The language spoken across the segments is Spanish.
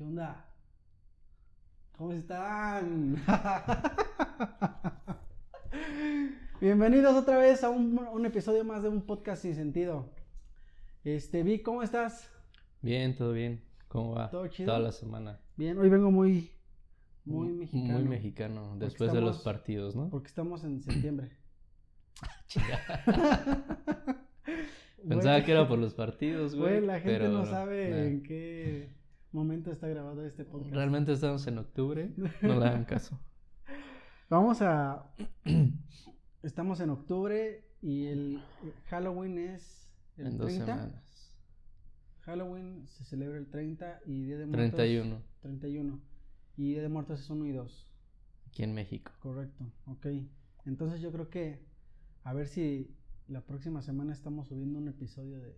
¿Qué onda? ¿Cómo están? Bienvenidos otra vez a un, un episodio más de un podcast sin sentido. Este, Vic, ¿cómo estás? Bien, todo bien. ¿Cómo va? ¿Todo chido? Toda la semana. Bien, hoy vengo muy, muy mexicano. Muy mexicano, después de los partidos, ¿no? Porque estamos en septiembre. Pensaba que era por los partidos, güey. Güey, la gente pero no sabe nah. en qué momento está grabado este podcast. Realmente estamos en octubre. No le hagan caso. Vamos a. Estamos en octubre y el Halloween es el en dos 30. semanas. Halloween se celebra el 30 y Día de Muertos. 31. 31. Y Día de Muertos es 1 y 2. Aquí en México. Correcto, ok. Entonces yo creo que a ver si la próxima semana estamos subiendo un episodio de,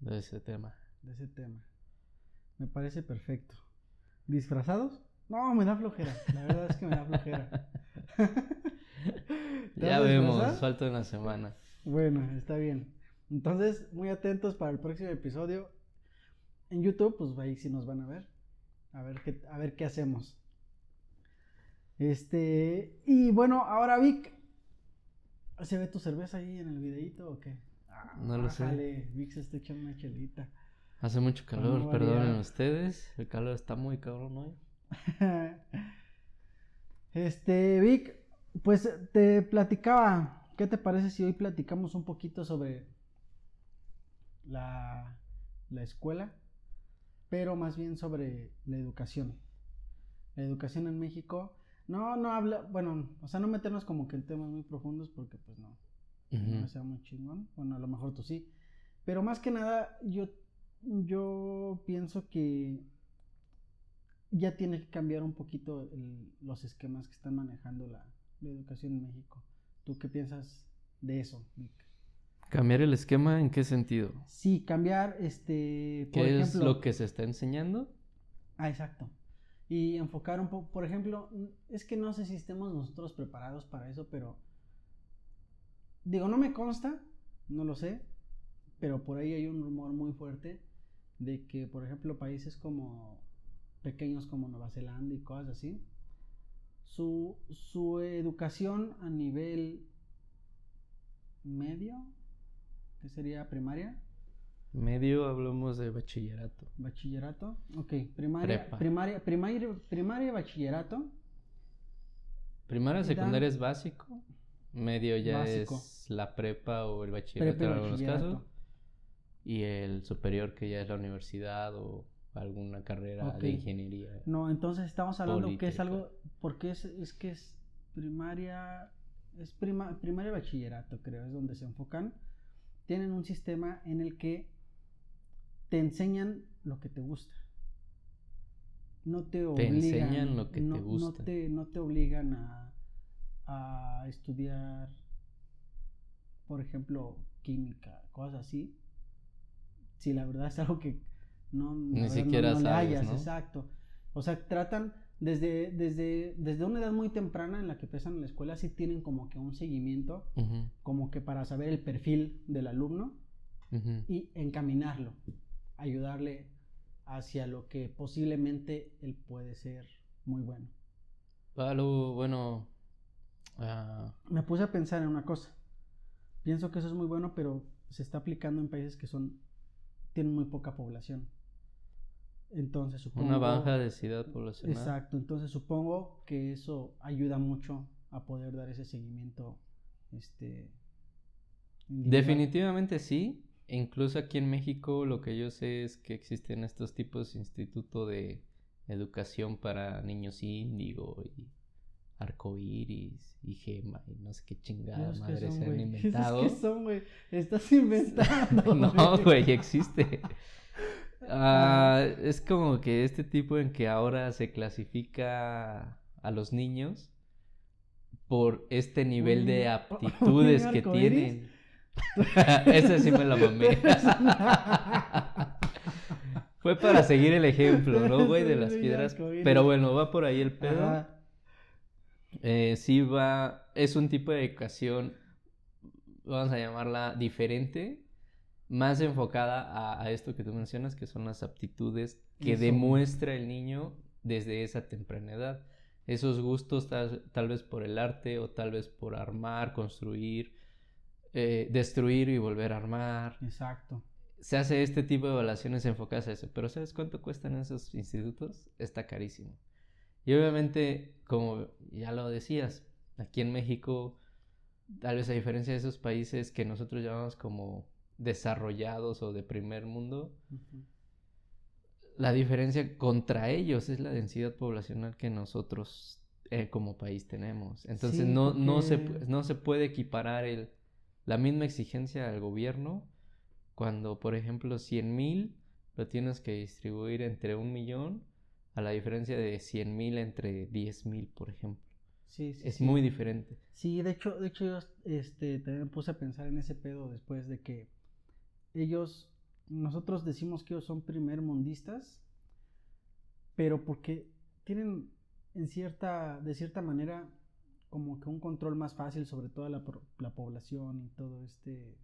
De ese tema. de ese tema. Me parece perfecto. ¿Disfrazados? No, me da flojera. La verdad es que me da flojera. ¿Te Ya vemos, falta una semana. Bueno, está bien. Entonces, muy atentos para el próximo episodio. En YouTube, pues ahí sí nos van a ver. A ver qué, a ver qué hacemos. Este, y bueno, ahora Vic, ¿se ve tu cerveza ahí en el videito o qué? Ah, No lo sé. Vic se está echando una chelita. Hace mucho calor, no perdonen ustedes. El calor está muy cabrón hoy. Este, Vic, pues te platicaba, ¿qué te parece si hoy platicamos un poquito sobre la, la escuela, pero más bien sobre la educación? La educación en México, no, no habla, bueno, o sea, no meternos como que en temas muy profundos porque pues no, no sea muy chingón, bueno, a lo mejor tú sí, pero más que nada yo, yo pienso que ya tiene que cambiar un poquito el- los esquemas que están manejando la, la educación en México. ¿Tú qué piensas de eso, Vic? ¿Cambiar el esquema en qué sentido? Sí, cambiar, este, por ¿Qué es lo que se está enseñando? Ah, exacto. Y enfocar un poco, por ejemplo, es que no sé si estemos nosotros preparados para eso, pero digo, no me consta, no lo sé, pero por ahí hay un rumor muy fuerte de que, por ejemplo, países como pequeños como Nueva Zelanda y cosas así, su, su educación a nivel medio, que sería primaria, Medio hablamos de bachillerato. Bachillerato, ok, primaria, Prepa. primaria, primaria, primaria y bachillerato, Primaria, secundaria es básico. Medio ya Básico. es la prepa o el bachillerato prepa en algunos casos. Y el superior que ya es la universidad o alguna carrera de ingeniería. No, entonces estamos hablando que es algo, porque es, es que es primaria, es prima, primaria y bachillerato, creo, es donde se enfocan. Tienen un sistema en el que te enseñan lo que te gusta. No te obligan. enseñan lo que te no, no gusta. te, no te obligan a, a estudiar, por ejemplo, química, cosas así. Si la verdad es algo que no, Ni siquiera le sabes, hallas, ¿no? exacto. O sea, tratan desde, desde, desde una edad muy temprana en la que empiezan en la escuela, sí tienen como que un seguimiento, como que para saber el perfil del alumno y encaminarlo, ayudarle hacia lo que posiblemente él puede ser muy bueno. Algo bueno. ah, Me puse a pensar en una cosa. Pienso que eso es muy bueno, pero se está aplicando en países que son tienen muy poca población. Entonces supongo una baja densidad poblacional. Exacto, entonces supongo que eso ayuda mucho a poder dar ese seguimiento este individual. Definitivamente sí. Incluso aquí en México lo que yo sé es que existen estos tipos de instituto de educación para niños índigo y arcoíris y gema y no sé qué chingada Dios, ¿qué madre son, se han inventado. ¿Esos qué son, güey? Estás inventando. No, güey, existe. Ah, es como que este tipo en que ahora se clasifica a los niños por este nivel ¿Un de aptitudes que tienen. Ese sí me la mamé. Fue para seguir el ejemplo, ¿no, güey? De las piedras. Pero bueno, va por ahí el pedo. Ajá. Eh, sí va, es un tipo de educación, vamos a llamarla diferente, más enfocada a, a esto que tú mencionas, que son las aptitudes que Eso. demuestra el niño desde esa temprana edad. Esos gustos tal, tal vez por el arte o tal vez por armar, construir, eh, destruir y volver a armar. Exacto. Se hace este tipo de evaluaciones enfocadas a eso, pero ¿sabes cuánto cuestan esos institutos? Está carísimo. Y obviamente, como ya lo decías, aquí en México, tal vez a diferencia de esos países que nosotros llamamos como desarrollados o de primer mundo, la diferencia contra ellos es la densidad poblacional que nosotros eh, como país tenemos. Entonces Sí, no, no, se, no se puede equiparar el, la misma exigencia al gobierno cuando, por ejemplo, 100 mil lo tienes que distribuir entre un millón a la diferencia de 100 mil entre 10 mil, por ejemplo. Sí, sí, Es sí. muy diferente. Sí, de hecho, de hecho yo este, también me puse a pensar en ese pedo después de que ellos, nosotros decimos que ellos son primer mundistas, pero porque tienen en cierta, de cierta manera, como que un control más fácil sobre toda la, la población y todo este...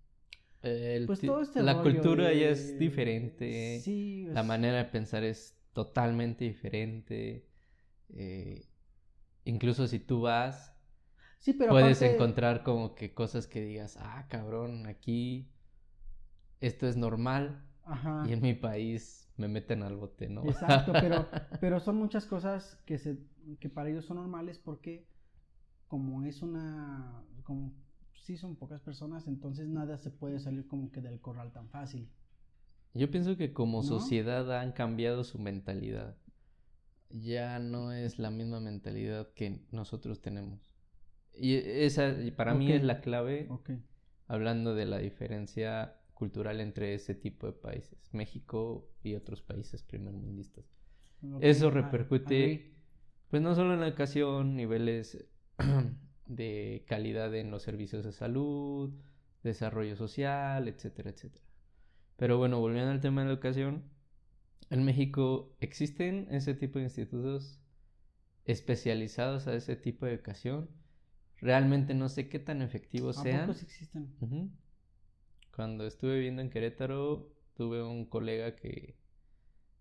El Pues todo este la cultura ya es diferente. Sí, La manera de pensar es totalmente diferente. eh, incluso si tú vas, sí, pero puedes aparte- encontrar como que cosas que digas, ah, cabrón, aquí esto es normal Ajá. y en mi país me meten al bote, ¿no? Exacto, pero, pero son muchas cosas que, se, que para ellos son normales porque como es una, como sí son pocas personas, entonces nada se puede salir como que del corral tan fácil. Yo pienso que como ¿No? sociedad han cambiado su mentalidad. Ya no es la misma mentalidad que nosotros tenemos. Y esa y para mí es la clave hablando de la diferencia cultural entre ese tipo de países, México y otros países primermundistas. Eso ah, repercute, pues no solo en la educación, niveles de calidad en los servicios de salud, desarrollo social, etcétera, etcétera. Pero bueno, volviendo al tema de la educación, en México existen ese tipo de institutos especializados a ese tipo de educación. Realmente no sé qué tan efectivos ¿A sean. Cuando estuve viviendo en Querétaro, tuve un colega que,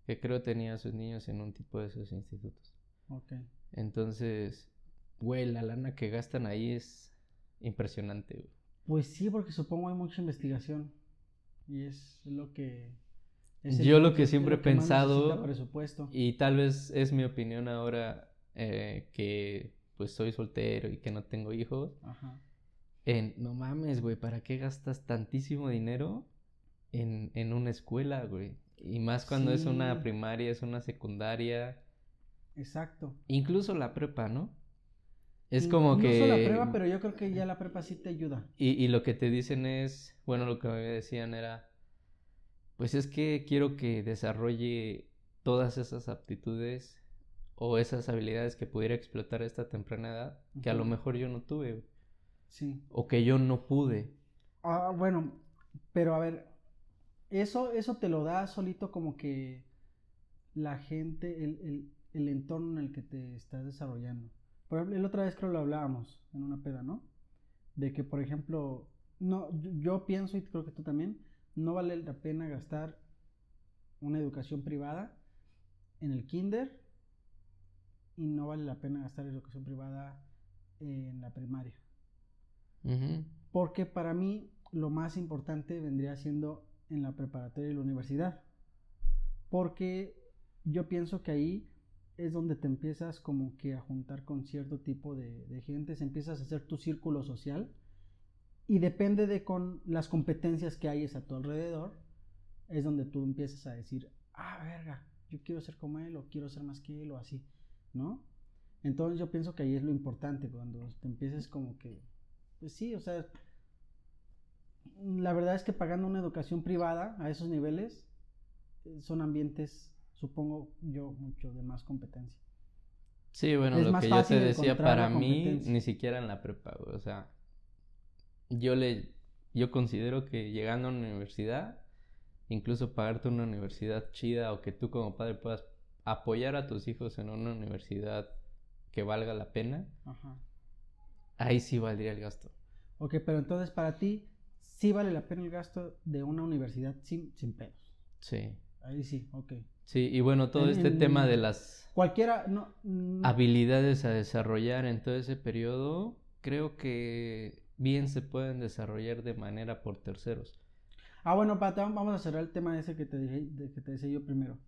que creo tenía a sus niños en un tipo de esos institutos. Ok. Entonces, güey, la lana que gastan ahí es impresionante, güey. Pues sí, porque supongo hay mucha investigación y es lo que... es Yo lo que siempre he lo que pensado- presupuesto. Y tal vez es mi opinión ahora eh, que pues soy soltero y que no tengo hijos. Ajá. En, no mames, güey, ¿para qué gastas tantísimo dinero en, en una escuela, güey? Y más cuando es una primaria, es una secundaria, Exacto. incluso la prepa, ¿no? Es como no que... solo la prepa, pero yo creo que ya la prepa sí te ayuda. Y, y lo que te dicen es, bueno, lo que me decían era, pues es que quiero que desarrolle todas esas aptitudes o esas habilidades que pudiera explotar a esta temprana edad, que a lo mejor yo no tuve, Sí. o que yo no pude. Ah, bueno, pero a ver, eso, eso te lo da solito como que la gente, el, el, el entorno en el que te estás desarrollando. Por ejemplo, la otra vez creo lo hablábamos en una peda, ¿no? De que, por ejemplo, no, yo, yo pienso y creo que tú también, no vale la pena gastar una educación privada en el kinder y no vale la pena gastar educación privada en la primaria. Porque para mí lo más importante vendría siendo en la preparatoria y la universidad. Porque yo pienso que ahí es donde te empiezas como que a juntar con cierto tipo de, de gente, se empiezas a hacer tu círculo social y depende de con las competencias que hayas a tu alrededor, es donde tú empiezas a decir, ah, verga, yo quiero ser como él o quiero ser más que él o así, ¿no? Entonces yo pienso que ahí es lo importante, cuando te empieces como que pues sí, o sea, la verdad es que pagando una educación privada a esos niveles eh, son ambientes, supongo yo, mucho de más competencia. Sí, bueno, Es lo más que yo te decía, para mí, ni siquiera en la prepa, o sea, yo le, yo considero que llegando a una universidad, incluso pagarte una universidad chida o que tú como padre puedas apoyar a tus hijos en una universidad que valga la pena, Ajá. ahí sí valdría el gasto. Ok, pero entonces para ti, sí vale la pena el gasto de una universidad sin, sin pedos. Sí. Ahí sí, ok. Sí, y bueno, todo En- este en- tema de las Cualquiera, no. mm, habilidades a desarrollar en todo ese periodo, creo que bien se pueden desarrollar de manera por terceros. Ah, bueno, Pata, vamos a cerrar el tema ese que te dije, de que te decía yo primero.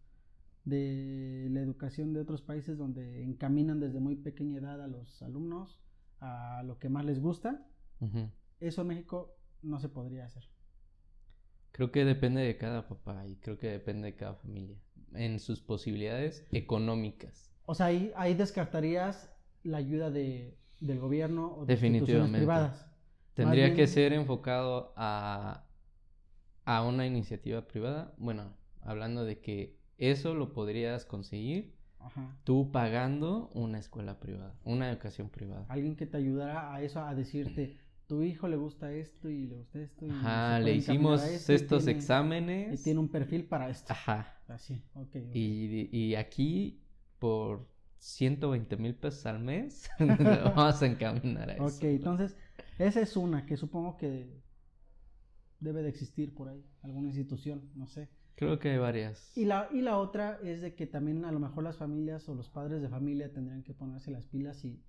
De la educación de otros países donde encaminan desde muy pequeña edad a los alumnos a lo que más les gusta. Eso en México no se podría hacer. Creo que depende de cada papá y creo que depende de cada familia en sus posibilidades económicas. O sea, ahí, ahí descartarías la ayuda de, del gobierno o de instituciones Definitivamente. privadas. Tendría bien- que ser enfocado a, a una iniciativa privada. Bueno, hablando de que eso lo podrías conseguir Ajá. tú pagando una escuela privada, una educación privada. Alguien que te ayudara a eso, a decirte, tu hijo le gusta esto y le gusta esto. Y Ajá, le hicimos esto estos tiene- exámenes. Y tiene un perfil para esto. Ajá. Así, ok. ok. Y, y aquí por 120 mil pesos al mes vamos a encaminar a eso. Ok, entonces, esa es una que supongo que debe de existir por ahí, alguna institución, no sé. Creo que hay varias. Y la, y la otra es de que también a lo mejor las familias o los padres de familia tendrían que ponerse las pilas y,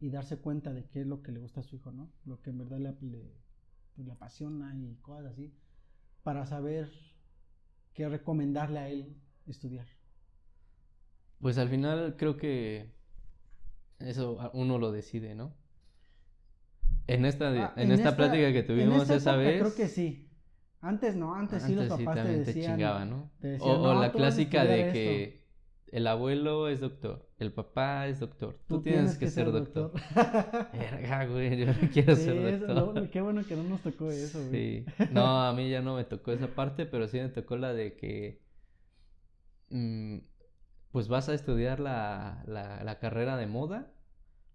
y darse cuenta de qué es lo que le gusta a su hijo, ¿no? Lo que en verdad le, le, pues, le apasiona y cosas así, para saber qué recomendarle a él estudiar. Pues al final creo que eso uno lo decide, ¿no? En esta, Ah, en, esta, plática que en tuvimos esta esa vez. Creo que sí. Antes no, antes, sí los papás te también decían. chingaban, ¿no? te O- decían, o, "No, la clásica de que el abuelo es doctor, el papá es doctor, tú, tienes, que, ser doctor. Verga, güey, yo no quiero Sí, ser doctor. lo- qué bueno que no nos tocó eso, güey. Sí, no, a mí ya no me tocó esa parte, pero sí me tocó la de que, mm, pues vas a estudiar la, la, la carrera de moda,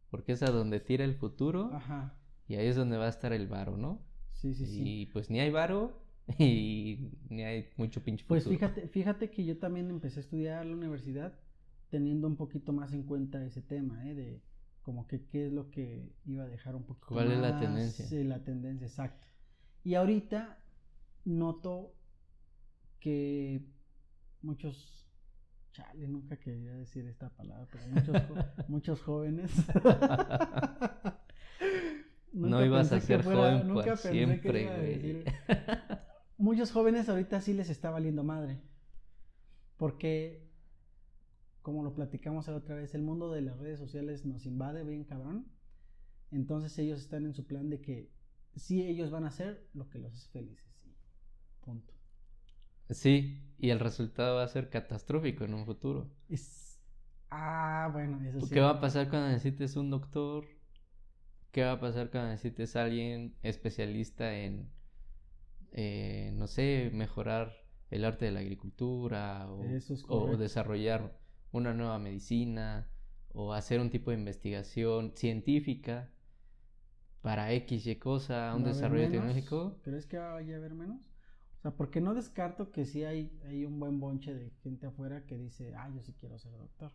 porque es a donde tira el futuro, Ajá. y ahí es donde va a estar el varo, ¿no? Sí, sí, sí. Y pues ni hay varo, y ni hay mucho pinche Pues futuro. fíjate, fíjate que yo también empecé a estudiar la universidad teniendo un poquito más en cuenta ese tema, ¿eh? De como que qué es lo que iba a dejar un poquito ¿Cuál es la más, tendencia? eh, la tendencia, exacto. Y ahorita noto que muchos, chale, nunca quería decir esta palabra, pero muchos, muchos jóvenes. No ibas a ser joven nunca por siempre, güey. Muchos jóvenes ahorita sí les está valiendo madre. Porque, como lo platicamos la otra vez, el mundo de las redes sociales nos invade bien cabrón. Entonces ellos están en su plan de que sí ellos van a hacer lo que los hace felices. punto. Sí, y el resultado va a ser catastrófico en un futuro. Es... Ah, bueno, eso sí. ¿Qué va a pasar cuando necesites un doctor? ¿Qué va a pasar cuando necesites a alguien especialista en, eh, no sé, mejorar el arte de la agricultura o, es desarrollar una nueva medicina o hacer un tipo de investigación científica para X y cosa, un ¿Va a haber desarrollo menos? tecnológico? ¿Crees que vaya a haber menos? O sea, porque no descarto que sí hay, hay un buen bonche de gente afuera que dice, ah, yo sí quiero ser doctor.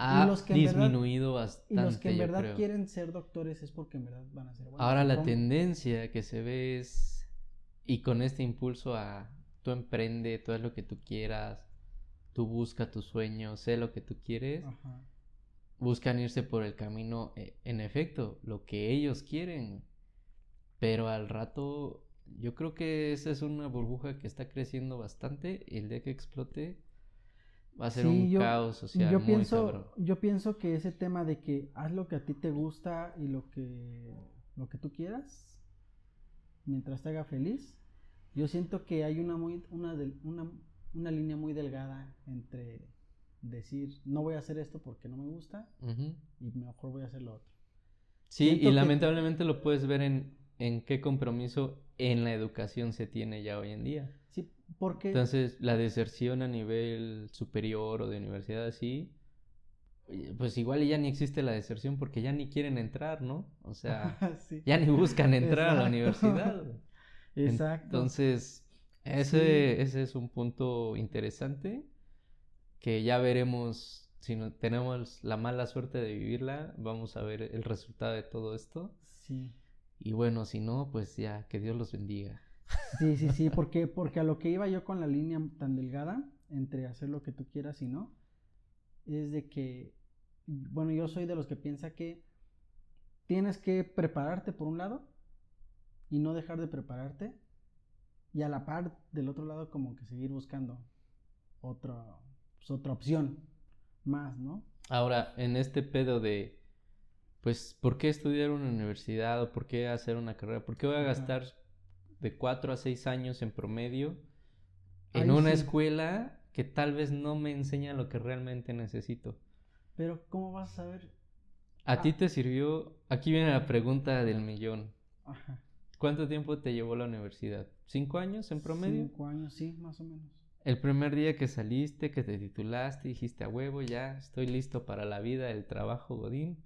Ha los que en verdad- disminuido Y bastante, los que en verdad creo. quieren ser doctores es porque en verdad van a ser buenos. Ahora la tendencia que se ve es, y con este impulso a tú emprende, tú haz lo que tú quieras, tú busca tus sueños, sé lo que tú quieres, Ajá. buscan irse por el camino, eh, en efecto, lo que ellos quieren, pero al rato yo creo que esa es una burbuja que está creciendo bastante y el día que explote va a ser Sí, un yo- caos social yo muy pienso, cabrón. yo pienso que ese tema de que haz lo que a ti te gusta y lo que lo que tú quieras mientras te haga feliz, yo siento que hay una muy una una, una línea muy delgada entre decir no voy a hacer esto porque no me gusta Ujú. y mejor voy a hacer lo otro. Sí, Siento y que- lamentablemente lo puedes ver en, en qué compromiso en la educación se tiene ya hoy en día. Sí, porque Entonces, la deserción a nivel superior o de universidad así, pues igual ya ni existe la deserción porque ya ni quieren entrar, ¿no? O sea, Sí. ya ni buscan entrar a la universidad. Exacto. Entonces, ese, ese es un punto interesante que ya veremos, si no, tenemos la mala suerte de vivirla, vamos a ver el resultado de todo esto. sí. Y bueno, si no, pues ya, que Dios los bendiga. Sí, sí, sí, porque, porque a lo que iba yo con la línea tan delgada entre hacer lo que tú quieras y no, es de que, bueno, yo soy de los que piensa que tienes que prepararte por un lado y no dejar de prepararte y a la par del otro lado como que seguir buscando otra, pues, otra opción más, ¿no? Ahora, en este pedo de, pues, ¿por qué estudiar una universidad o por qué hacer una carrera? ¿Por qué voy a gastar de cuatro a seis años en promedio en una escuela que tal vez no me enseña lo que realmente necesito? Pero, ¿cómo vas a saber? ¿A ti ah. te sirvió? Aquí viene la pregunta del millón. Ajá. ¿Cuánto tiempo te llevó la universidad? ¿Cinco años en promedio? Cinco años, sí, más o menos. El primer día que saliste, que te titulaste, dijiste a huevo, ya estoy listo para la vida, el trabajo, Godín.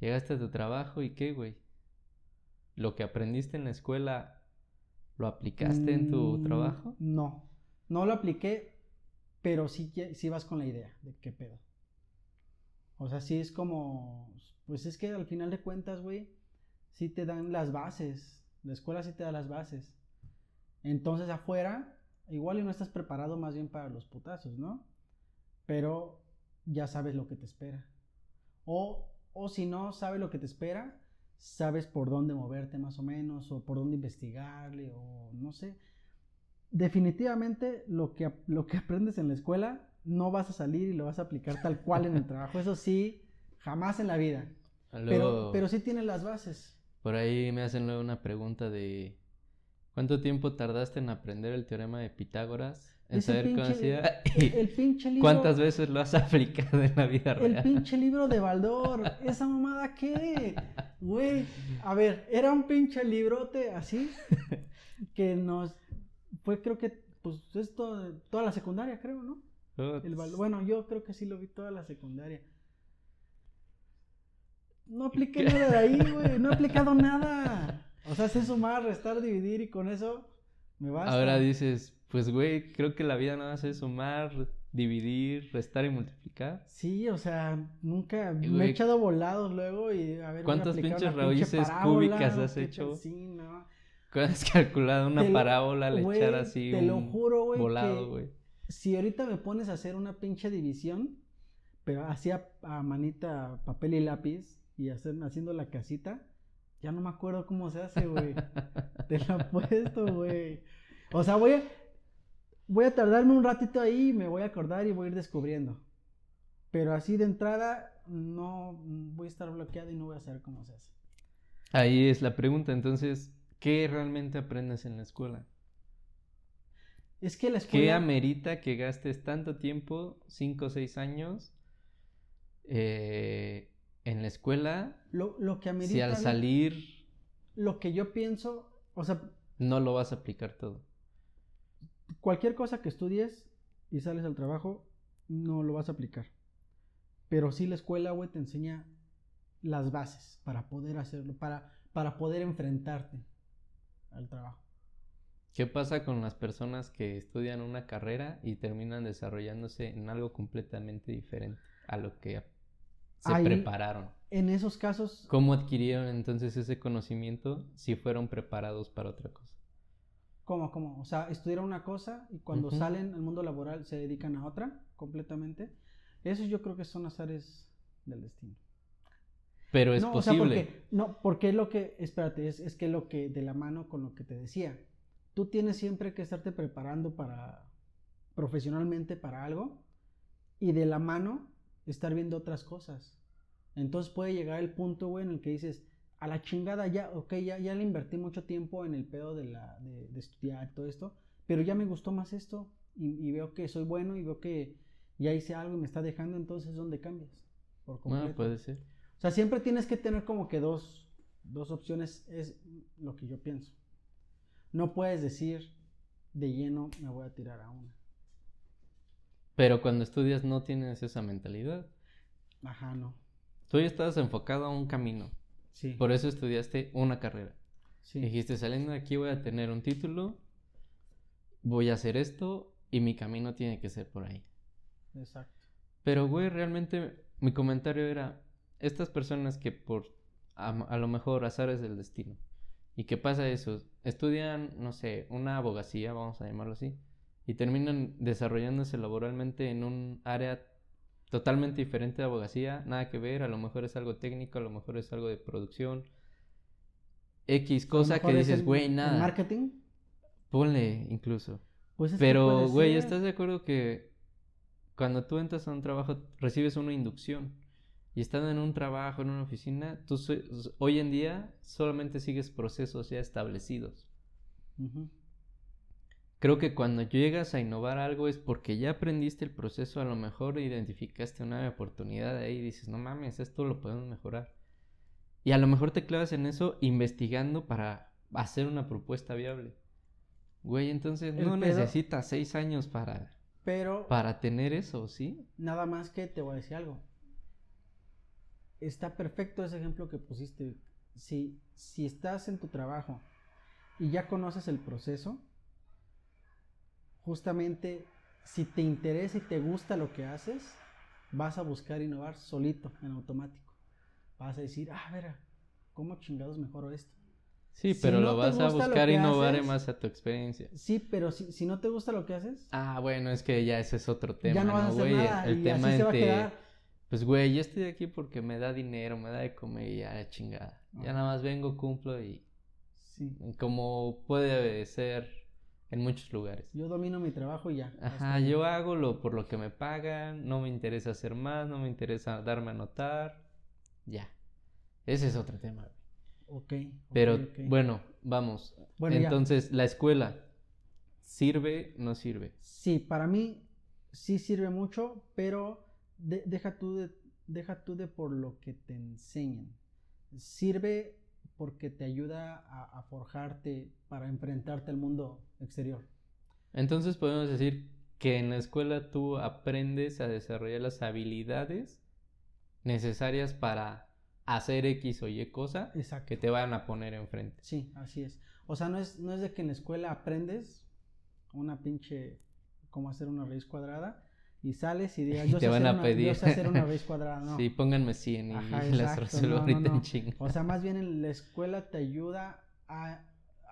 Llegaste a tu trabajo y qué, güey. ¿Lo que aprendiste en la escuela lo aplicaste en tu mm, trabajo? No, no lo apliqué, pero sí, sí vas con la idea de qué pedo. O sea, sí es como, pues es que al final de cuentas, güey, sí te dan las bases. La escuela sí te da las bases. Entonces afuera igual y no estás preparado más bien para los putazos, ¿no? Pero ya sabes lo que te espera. O, o si no sabes lo que te espera, sabes por dónde moverte más o menos, o por dónde investigarle, o no sé. Definitivamente lo que, lo que aprendes en la escuela no vas a salir y lo vas a aplicar tal cual en el trabajo. Eso sí, jamás en la vida. pero, pero sí tiene las bases. Por ahí me hacen luego una pregunta de ¿Cuánto tiempo tardaste en aprender el teorema de Pitágoras? El, pinche libro. ¿Cuántas veces lo has aplicado en la vida real? El pinche libro de Baldor. ¿Esa mamada qué? Güey. A ver, era un pinche librote así. Que nos. Fue, creo que. Pues es toda la secundaria, creo, ¿no? El bueno, yo creo que sí lo vi toda la secundaria. No apliqué nada de ahí, güey. No he aplicado nada. O sea, sé sumar, restar, dividir y con eso me basta. Ahora dices, pues güey, creo que la vida nada más es sumar, dividir, restar y multiplicar. Sí, o sea, nunca me he echado volados luego y a ver. ¿Cuántas pinches raíces cúbicas has hecho? Sí, no. has calculado una parábola al echar así te lo juro, güey, volado, güey? Si ahorita me pones a hacer una pinche división, pero hacía a, manita papel y lápiz y hacer, haciendo la casita, ya no me acuerdo cómo se hace, güey. Te lo puesto, güey. O sea, voy a, voy a tardarme un ratito ahí, me voy a acordar y voy a ir descubriendo. Pero así de entrada, no voy a estar bloqueado y no voy a saber cómo se hace. Ahí es la pregunta, entonces, ¿qué realmente aprendes en la escuela? Es que la escuela... ¿Qué amerita que gastes tanto tiempo, cinco o seis años, eh, en la escuela, lo, lo que si al salir... Lo que yo pienso, o sea... No lo vas a aplicar todo. Cualquier cosa que estudies y sales al trabajo, no lo vas a aplicar. Pero sí la escuela, güey, te enseña las bases para poder hacerlo, para, para poder enfrentarte al trabajo. ¿Qué pasa con las personas que estudian una carrera y terminan desarrollándose en algo completamente diferente a lo que se prepararon. En esos casos. ¿Cómo adquirieron entonces ese conocimiento si fueron preparados para otra cosa? ¿Cómo, cómo? O sea, estudiaron una cosa y cuando salen al mundo laboral se dedican a otra completamente. Eso yo creo que son azares del destino. Pero es posible. porque, no, porque es lo que, espérate, es, es que lo que de la mano con lo que te decía. Tú tienes siempre que estarte preparando para, profesionalmente para algo y de la mano estar viendo otras cosas. Entonces puede llegar el punto, güey, en el que dices, a la chingada ya, ok, ya, ya le invertí mucho tiempo en el pedo de, la, de, estudiar todo esto, pero ya me gustó más esto y, veo que soy bueno y veo que ya hice algo y me está dejando, entonces ¿dónde cambias? Por completo. puede ser. O sea, siempre tienes que tener como que dos, dos opciones, es lo que yo pienso. No puedes decir de lleno me voy a tirar a una. Pero cuando estudias no tienes esa mentalidad. Ajá, no. Tú ya estabas enfocado a un camino. Sí. Por eso estudiaste una carrera. Sí. Dijiste, saliendo de aquí voy a tener un título, voy a hacer esto y mi camino tiene que ser por ahí. Exacto. Pero, güey, realmente mi comentario era, estas personas que por a, lo mejor azares del destino, ¿Y qué pasa eso? Estudian, no sé, una abogacía, vamos a llamarlo así, y terminan desarrollándose laboralmente en un área totalmente diferente de abogacía, nada que ver, a lo mejor es algo técnico, a lo mejor es algo de producción, X cosa que dices, güey, nada. marketing? Ponle incluso. Pues es Pero, güey, ¿estás de acuerdo que cuando tú entras a un trabajo recibes una inducción? Y estando en un trabajo, en una oficina, tú hoy en día solamente sigues procesos ya establecidos. Creo que cuando llegas a innovar algo es porque ya aprendiste el proceso, a lo mejor identificaste una oportunidad ahí y dices, no mames, esto lo podemos mejorar. Y a lo mejor te clavas en eso investigando para hacer una propuesta viable. Güey, entonces no necesitas seis años para, pero, para tener eso, ¿sí? Nada más que te voy a decir algo. Está perfecto ese ejemplo que pusiste. Si, si estás en tu trabajo y ya conoces el proceso, justamente si te interesa y te gusta lo que haces, vas a buscar innovar solito, en automático. Vas a decir, ah, ver, ¿cómo chingados mejoro esto? Sí, pero lo vas a buscar innovar más a tu experiencia. Sí, pero si, si no te gusta lo que haces. Ah, bueno, es que ya ese es otro tema. Ya no vas a hacer nada. El tema así Pues, güey, yo estoy aquí porque me da dinero, me da de comer y ya, chingada. Ya nada más vengo, cumplo y. Sí. Como puede ser en muchos lugares. Yo domino mi trabajo y ya. Ajá, yo hago lo por lo que me pagan, no me interesa hacer más, no me interesa darme a notar. Ya. Ese es otro tema. Ok. Pero bueno, vamos. Entonces, la escuela, ¿sirve no sirve? Sí, para mí sí sirve mucho, pero deja, tú de, deja tú de por lo que te enseñan. Sirve porque te ayuda a, a forjarte para enfrentarte al mundo exterior. Entonces podemos decir que en la escuela tú aprendes a desarrollar las habilidades necesarias para hacer X o Y cosa que te van a poner enfrente. Sí, así es. O sea, no es, no es de que en la escuela aprendes una pinche, cómo hacer una raíz cuadrada y sales y digas, yo, te sé, van hacer a una, pedir. yo sé hacer una raíz cuadrada. No. Sí, pónganme 100 y las resuelvo ahorita en ching. O sea, más bien en la escuela te ayuda a,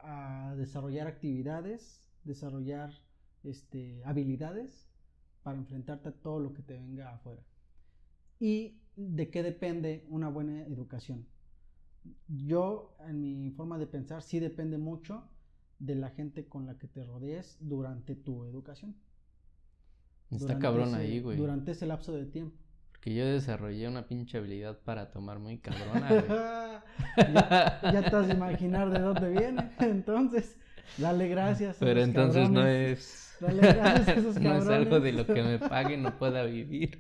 a desarrollar actividades, desarrollar este, habilidades para enfrentarte a todo lo que te venga afuera. Y de qué depende una buena educación. Yo, en mi forma de pensar, sí depende mucho de la gente con la que te rodees durante tu educación. Está cabrón ahí, güey. Durante ese lapso de tiempo. Porque yo desarrollé una pinche habilidad para tomar muy cabrona, ya, ya, te vas a imaginar de dónde viene. Entonces, dale gracias. Pero entonces no es. Dale gracias a esos cabrones. no es algo de lo que me paguen no pueda vivir.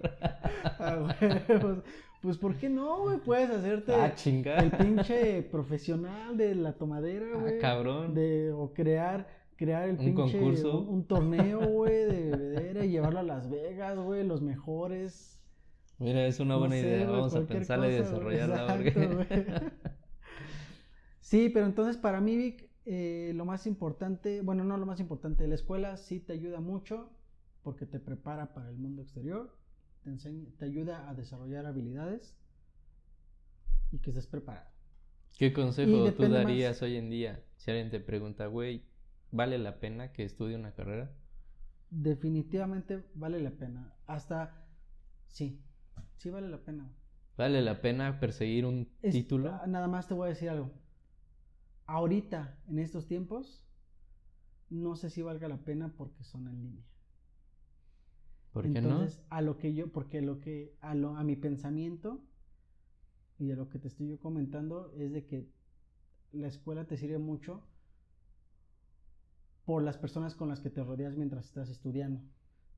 ah, pues, pues, ¿por qué no, güey? Puedes hacerte ah, el pinche profesional de la tomadera, ah, güey. Ah, cabrón. De, o crear, crear el ¿Un pinche. Concurso? Un, torneo, güey, de bebedera y llevarlo a Las Vegas, güey, los mejores. Mira, es una buena idea. Vamos a pensarla y desarrollarla. sí, pero entonces para mí, Vic, eh, lo más importante, bueno, no lo más importante, la escuela sí te ayuda mucho porque te prepara para el mundo exterior, te, enseña, te ayuda a desarrollar habilidades y que estés preparado. ¿Qué consejo tú darías hoy en día si alguien te pregunta, güey, ¿vale la pena que estudie una carrera? Definitivamente vale la pena. Hasta, sí, sí vale la pena. ¿Vale la pena perseguir un título? Nada más te voy a decir algo ahorita, en estos tiempos, no sé si valga la pena porque son en línea. ¿Por qué Entonces, a lo que yo, porque lo que, a, lo, a mi pensamiento y a lo que te estoy yo comentando es de que la escuela te sirve mucho por las personas con las que te rodeas mientras estás estudiando,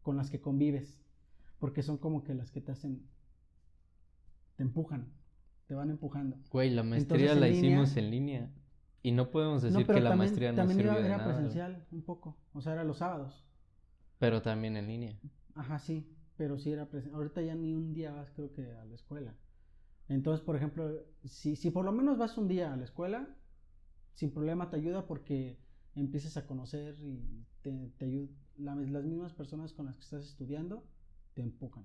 con las que convives, porque son como que las que te hacen, te empujan, te van empujando. Güey, la maestría la hicimos en línea. Y no podemos decir que la maestría no también sirvió era presencial un poco, o sea, era los sábados. Pero también en línea. Ajá, sí, pero sí era presencial. Ahorita ya ni un día vas creo que a la escuela. Entonces, por ejemplo, si, si por lo menos vas un día a la escuela, sin problema te ayuda porque empiezas a conocer y te, te las mismas personas con las que estás estudiando te empujan.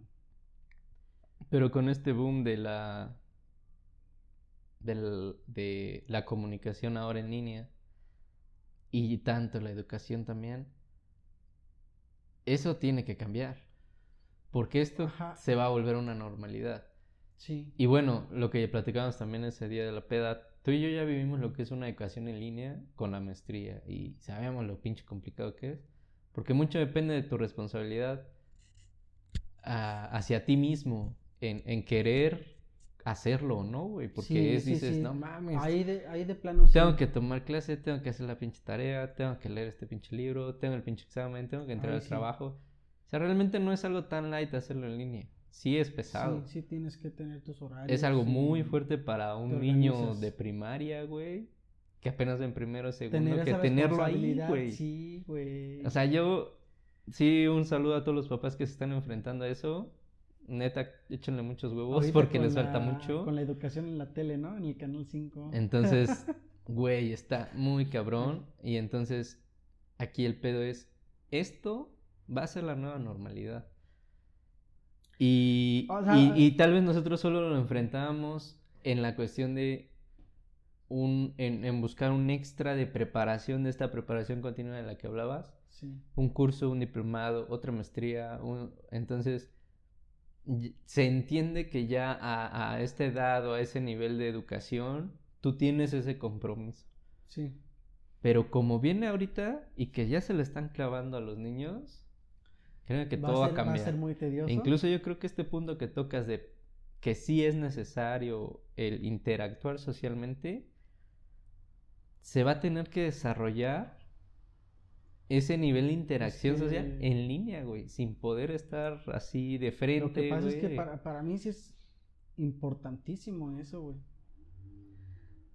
Pero con este boom de la de la comunicación ahora en línea y tanto la educación también, eso tiene que cambiar. Porque esto Ajá. se va a volver una normalidad. Sí. Y bueno, lo que platicábamos también ese día de la peda, tú y yo ya vivimos lo que es una educación en línea con la maestría y sabemos lo pinche complicado que es, porque mucho depende de tu responsabilidad a- hacia ti mismo en, en querer hacerlo o no, güey, porque Sí, es, sí, dices, sí. no mames, Ahí de, ahí de plano tengo que tomar clase, tengo que hacer la pinche tarea, tengo que leer este pinche libro, tengo el pinche examen, tengo que entrar Ahí al trabajo. O sea, realmente no es algo tan light hacerlo en línea. Sí es pesado. Sí, sí tienes que tener tus horarios. Es algo muy fuerte para un niño de primaria, güey. Que apenas en primero o segundo, Tener que tenerlo ahí, güey. Sí, güey. O sea, yo sí un saludo a todos los papás que se están enfrentando a eso. Neta, échenle muchos huevos Ahorita porque les falta mucho. Con la educación en la tele, ¿no? En el canal 5. Entonces, güey, está muy cabrón. Y entonces, aquí el pedo es, esto va a ser la nueva normalidad. Y, O sea- y, y tal vez nosotros solo lo enfrentamos en la cuestión de un, en, en buscar un extra de preparación de esta preparación continua de la que hablabas. Sí. Un curso, un diplomado, otra maestría. un- entonces, se entiende que ya a, a esta edad o a ese nivel de educación, tú tienes ese compromiso. Sí. Pero como viene ahorita y que ya se le están clavando a los niños, creo que todo va a cambiar. Va a ser muy tedioso. E incluso yo creo que este punto que tocas de que sí es necesario el interactuar socialmente, se va a tener que desarrollar ese nivel de interacción social en línea, güey, sin poder estar así de frente. Lo que pasa es que para, para mí sí es importantísimo eso, güey.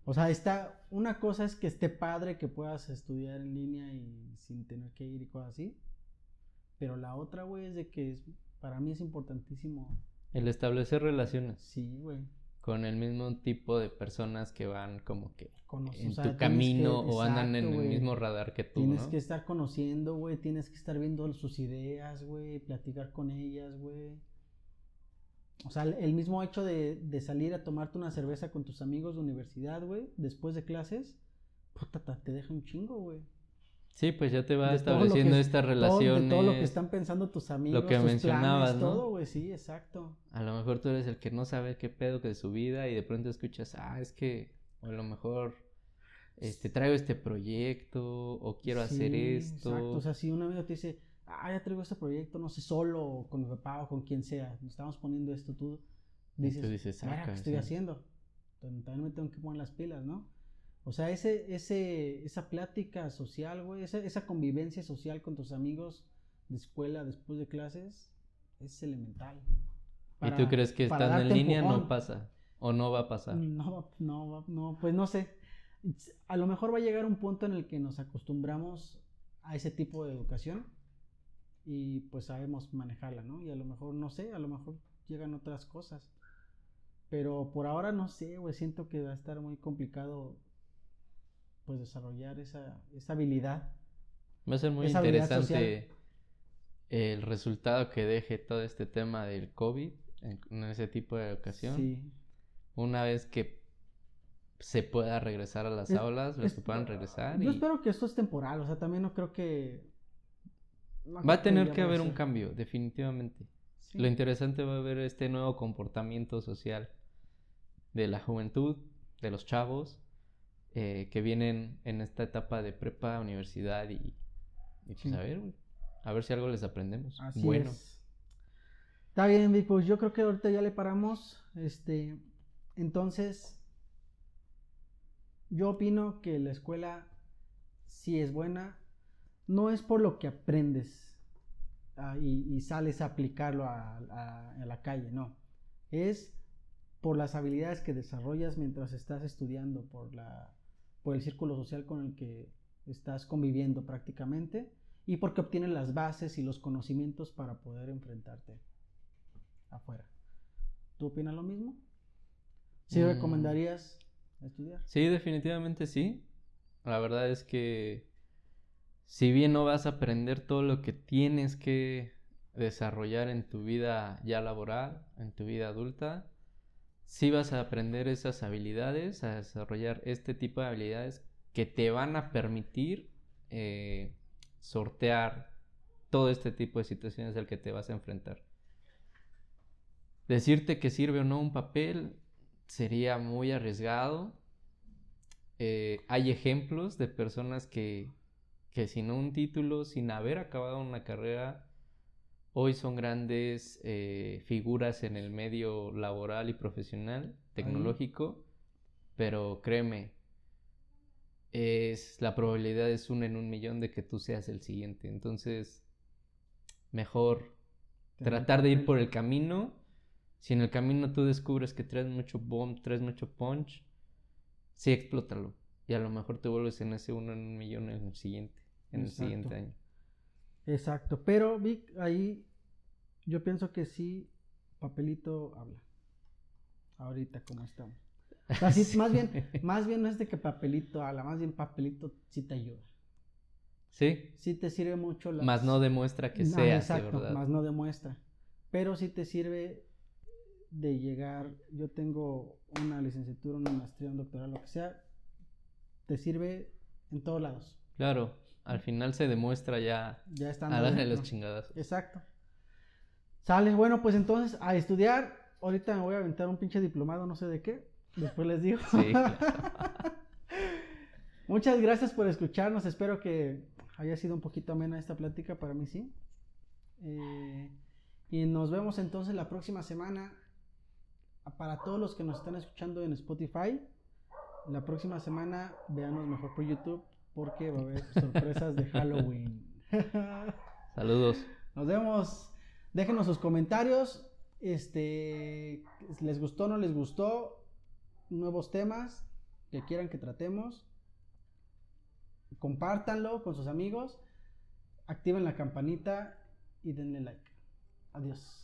O sea, está, una cosa es que esté padre que puedas estudiar en línea y sin tener que ir y cosas así. Pero la otra, güey, es de que es, para mí es importantísimo. El establecer relaciones Sí, güey. con el mismo tipo de personas que van como que conocer, en o sea, tu camino que- o andan en el mismo radar que tú, Tienes ¿no? que estar conociendo, güey. Tienes que estar viendo sus ideas, güey. Platicar con ellas, güey. O sea, el- mismo hecho de, de salir a tomarte una cerveza con tus amigos de universidad, güey, después de clases, puta, ta- te deja un chingo, güey. Sí, pues ya te va De lo estableciendo es- estas Todo- relaciones. de todo lo que están pensando tus amigos, que sus mencionabas, planes, ¿no? todo, güey, sí, exacto. A lo mejor tú eres el que no sabe qué pedo que de su vida y de pronto escuchas, ah, es que o a lo mejor este traigo este proyecto o quiero hacer esto. Exacto, o sea, si un amigo te dice, ah, ya traigo este proyecto, no sé, solo, o con mi papá o con quien sea, nos estamos poniendo esto, tú dices, tú dices, "Mira, "Saca, ¿qué estoy sí". haciendo? Entonces, También me tengo que poner las pilas, ¿no? O sea, ese, ese, esa plática social, güey, esa, esa convivencia social con tus amigos de escuela después de clases es elemental. ¿Y tú crees que estando en línea no pasa o no va a pasar? No, no, no, pues no sé. A lo mejor va a llegar un punto en el que nos acostumbramos a ese tipo de educación y pues sabemos manejarla, ¿no? Y a lo mejor, no sé, a lo mejor llegan otras cosas. Pero por ahora no sé, güey, siento que va a estar muy complicado pues desarrollar esa, esa habilidad. Va a ser muy interesante el resultado que deje todo este tema del COVID en, en ese tipo de. Sí. Una vez que se pueda regresar a las Es- aulas, los Es- que puedan regresar. Yo y espero que esto es temporal, o sea, también no creo que... no Va a tener que haber un cambio, definitivamente. Sí. Lo interesante va a ver este nuevo comportamiento social de la juventud, de los chavos, eh, que vienen en esta etapa de prepa, universidad y, y pues Sí. a ver, güey, a ver si algo les aprendemos. Así bueno, es. Está bien, Vic, pues yo creo que ahorita ya le paramos. Este, entonces, yo opino que la escuela sí es buena. No es por lo que aprendes ah, y, y sales a aplicarlo a, a- a la calle, no. Es por las habilidades que desarrollas mientras estás estudiando, por, la, por el círculo social con el que estás conviviendo prácticamente y porque obtienes las bases y los conocimientos para poder enfrentarte afuera. ¿Tú opinas lo mismo? ¿Sí Mm. recomendarías estudiar? sí, definitivamente sí. La verdad es que si bien no vas a aprender todo lo que tienes que desarrollar en tu vida ya laboral, en tu vida adulta, sí vas a aprender esas habilidades, a desarrollar este tipo de habilidades que te van a permitir eh, sortear todo este tipo de situaciones al que te vas a enfrentar. Decirte que sirve o no un papel sería muy arriesgado. Eh, hay ejemplos de personas que, que sin un título, sin haber acabado una carrera, hoy son grandes eh, figuras en el medio laboral y profesional, tecnológico, pero créeme, es, la probabilidad es una en un millón de que tú seas el siguiente. Entonces, mejor tratar de ir por el camino. Si en el camino tú descubres que traes mucho bomb, traes mucho punch, sí, explótalo. Y a lo mejor te vuelves en ese uno en un millón en el siguiente, en el siguiente año. Exacto, pero Vic, ahí yo pienso que sí, papelito habla. Ahorita como estamos. más bien, más bien no es de que papelito habla, más bien papelito sí te ayuda. Sí. Sí te sirve mucho. Más no demuestra que sea exacto, Más no demuestra. Pero sí te sirve de llegar. Yo tengo una licenciatura, una maestría, un doctorado, lo que sea. Te sirve en todos lados. Claro, al final se demuestra ya. Ya están. A de las chingadas. Exacto. Sale, bueno, pues entonces a estudiar. Ahorita me voy a aventar un pinche diplomado, no sé de qué. Después les digo. Sí, Muchas gracias por escucharnos. Espero que haya sido un poquito amena esta plática. Para mí sí. Eh, y nos vemos entonces la próxima semana. Para todos los que nos están escuchando en Spotify, la próxima semana veanos mejor por YouTube porque va a haber sorpresas de Halloween. Saludos. Nos vemos. Déjenos sus comentarios. Este, ¿les gustó o no les gustó? nuevos temas que quieran que tratemos. Compártanlo con sus amigos, activen la campanita y denle like. Adiós.